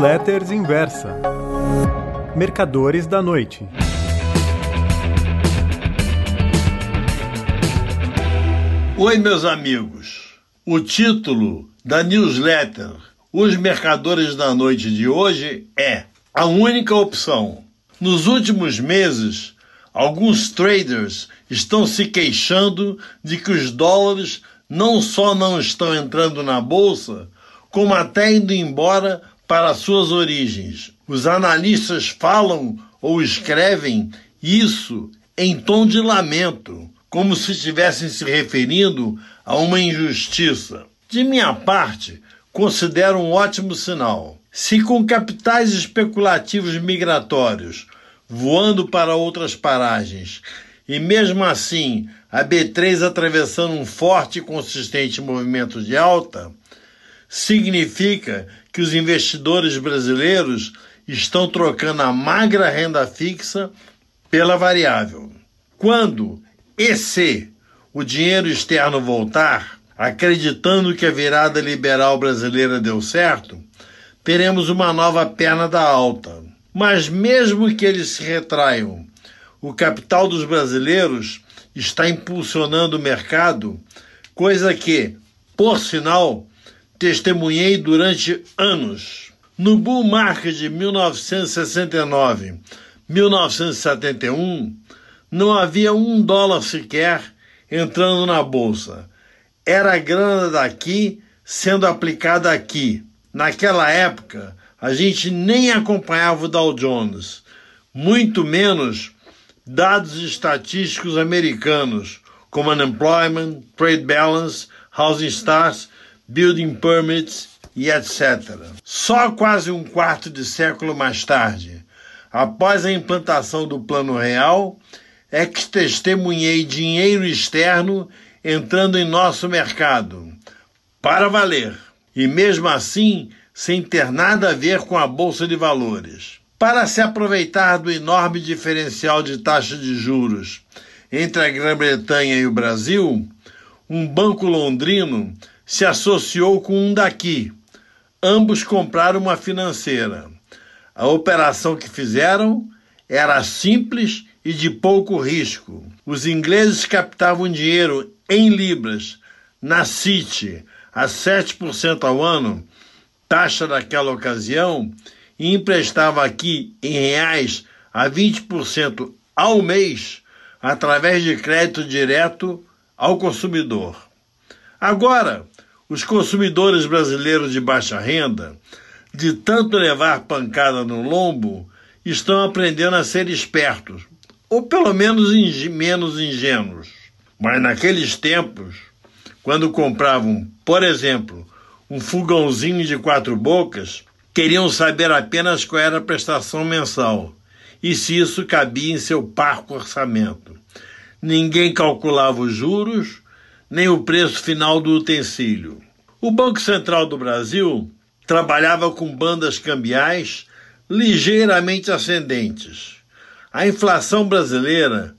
Newsletters Inversa. Mercadores da Noite. Oi, meus amigos. O título da newsletter Os Mercadores da Noite de hoje é A Única Opção. Nos últimos meses, alguns traders estão se queixando de que os dólares não só não estão entrando na bolsa, como até indo embora para suas origens. Os analistas falam ou escrevem isso em tom de lamento, como se estivessem se referindo a uma injustiça. De minha parte, considero um ótimo sinal. Se com capitais especulativos migratórios voando para outras paragens e mesmo assim a B3 atravessando um forte e consistente movimento de alta, significa que os investidores brasileiros estão trocando a magra renda fixa pela variável. Quando e se o dinheiro externo voltar, acreditando que a virada liberal brasileira deu certo, teremos uma nova perna da alta. Mas mesmo que eles se retraiam, o capital dos brasileiros está impulsionando o mercado, coisa que, por sinal, testemunhei durante anos. No bull market de 1969, 1971, não havia um dólar sequer entrando na bolsa. Era a grana daqui sendo aplicada aqui. Naquela época, a gente nem acompanhava o Dow Jones, muito menos dados estatísticos americanos, como unemployment, trade balance, housing starts building permits e etc. Só quase um quarto de século mais tarde, após a implantação do Plano Real, é que testemunhei dinheiro externo entrando em nosso mercado. Para valer. E mesmo assim, sem ter nada a ver com a Bolsa de Valores. Para se aproveitar do enorme diferencial de taxa de juros entre a Grã-Bretanha e o Brasil, um banco londrino se associou com um daqui. Ambos compraram uma financeira. A operação que fizeram era simples e de pouco risco. Os ingleses captavam dinheiro em libras na City a 7% ao ano, taxa daquela ocasião, e emprestavam aqui em reais a 20% ao mês através de crédito direto ao consumidor. Agora, os consumidores brasileiros de baixa renda, de tanto levar pancada no lombo, estão aprendendo a ser espertos, ou pelo menos menos ingênuos. Mas naqueles tempos, quando compravam, por exemplo, um fogãozinho de quatro bocas, queriam saber apenas qual era a prestação mensal e se isso cabia em seu parco orçamento. Ninguém calculava os juros, nem o preço final do utensílio. O Banco Central do Brasil trabalhava com bandas cambiais ligeiramente ascendentes. A inflação brasileira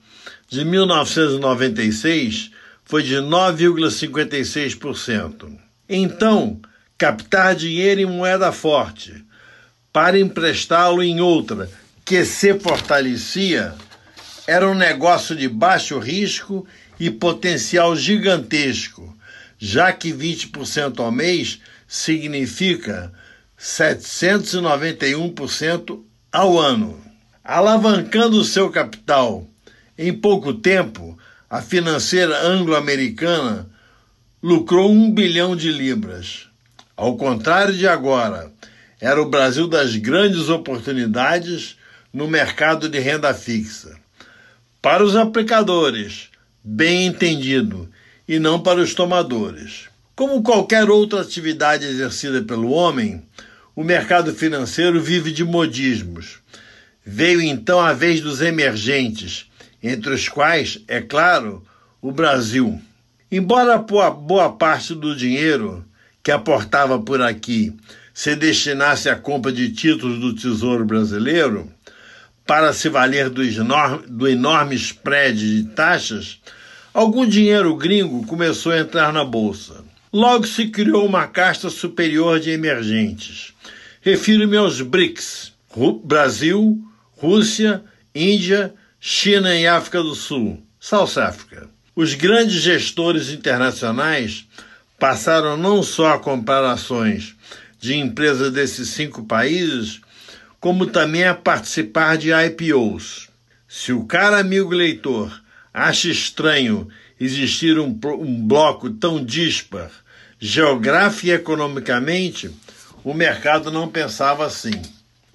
de 1996 foi de 9,56%. Então, captar dinheiro em moeda forte para emprestá-lo em outra que se fortalecia era um negócio de baixo risco e potencial gigantesco, já que 20% ao mês significa 791% ao ano. Alavancando seu capital em pouco tempo, a financeira anglo-americana lucrou um bilhão de libras. Ao contrário de agora, era o Brasil das grandes oportunidades no mercado de renda fixa. Para os aplicadores, bem entendido, e não para os tomadores. Como qualquer outra atividade exercida pelo homem, o mercado financeiro vive de modismos. Veio então a vez dos emergentes, entre os quais, é claro, o Brasil. Embora boa parte do dinheiro que aportava por aqui se destinasse à compra de títulos do Tesouro Brasileiro, para se valer do enorme, do enorme spread de taxas, algum dinheiro gringo começou a entrar na bolsa. Logo se criou uma casta superior de emergentes, Refiro-me aos BRICS: Brasil, Rússia, Índia, China e África do Sul, South Africa. Os grandes gestores internacionais passaram não só a comprar ações de empresas desses cinco países, como também a participar de IPOs. Se o cara amigo leitor acha estranho existir um, um bloco tão dispar, geográfico e economicamente, o mercado não pensava assim.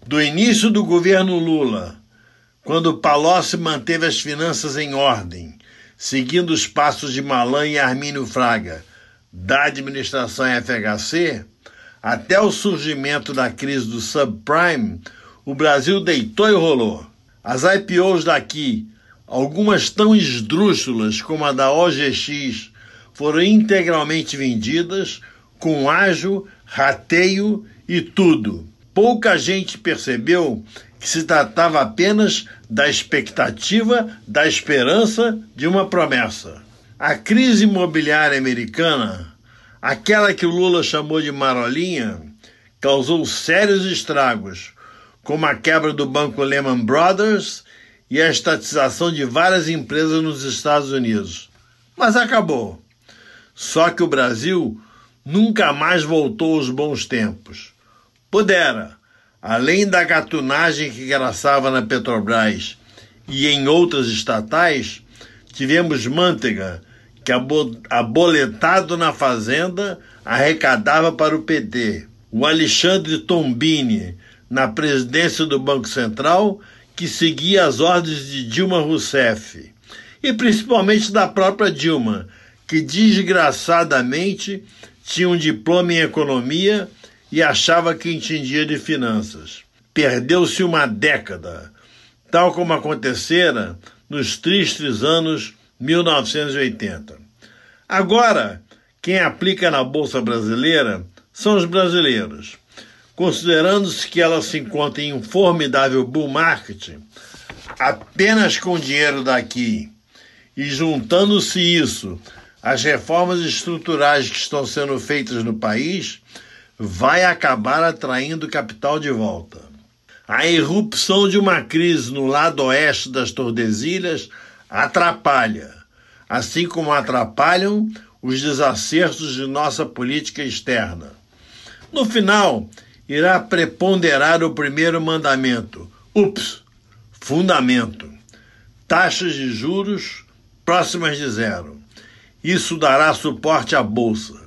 Do início do governo Lula, quando Palocci manteve as finanças em ordem, seguindo os passos de Malan e Armínio Fraga, da administração FHC, até o surgimento da crise do subprime, o Brasil deitou e rolou. As IPOs daqui, algumas tão esdrúxulas como a da OGX, foram integralmente vendidas com ágio, rateio e tudo. Pouca gente percebeu que se tratava apenas da expectativa, da esperança de uma promessa. A crise imobiliária americana, aquela que o Lula chamou de marolinha, causou sérios estragos, como a quebra do banco Lehman Brothers e a estatização de várias empresas nos Estados Unidos. Mas acabou. Só que o Brasil nunca mais voltou aos bons tempos. Pudera, além da gatunagem que graçava na Petrobras e em outras estatais, tivemos Manteiga, que aboletado na fazenda arrecadava para o PT. O Alexandre Tombini, na presidência do Banco Central, que seguia as ordens de Dilma Rousseff. E principalmente da própria Dilma, que desgraçadamente tinha um diploma em economia e achava que entendia de finanças. Perdeu-se uma década, tal como acontecera nos tristes anos 1980. Agora, quem aplica na Bolsa Brasileira são os brasileiros. Considerando-se que ela se encontra em um formidável bull market, apenas com dinheiro daqui e juntando-se isso às reformas estruturais que estão sendo feitas no país, vai acabar atraindo capital de volta. A irrupção de uma crise no lado oeste das Tordesilhas atrapalha, assim como atrapalham os desacertos de nossa política externa. No final, irá preponderar o primeiro mandamento, ups, fundamento, taxas de juros próximas de zero. Isso dará suporte à bolsa.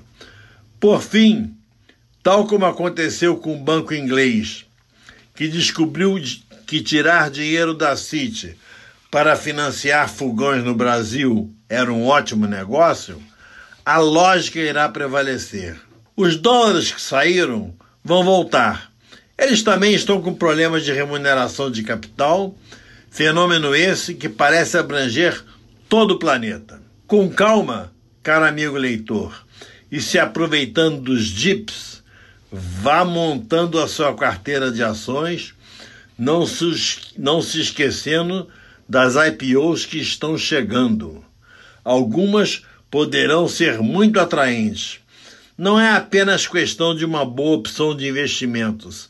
Por fim, tal como aconteceu com o banco inglês, que descobriu que tirar dinheiro da City para financiar fogões no Brasil era um ótimo negócio, a lógica irá prevalecer. Os dólares que saíram vão voltar. Eles também estão com problemas de remuneração de capital, fenômeno esse que parece abranger todo o planeta. Com calma, caro amigo leitor, e se aproveitando dos dips, vá montando a sua carteira de ações, não se, não se esquecendo das IPOs que estão chegando. Algumas poderão ser muito atraentes. Não é apenas questão de uma boa opção de investimentos.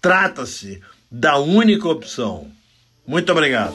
Trata-se da única opção. Muito obrigado.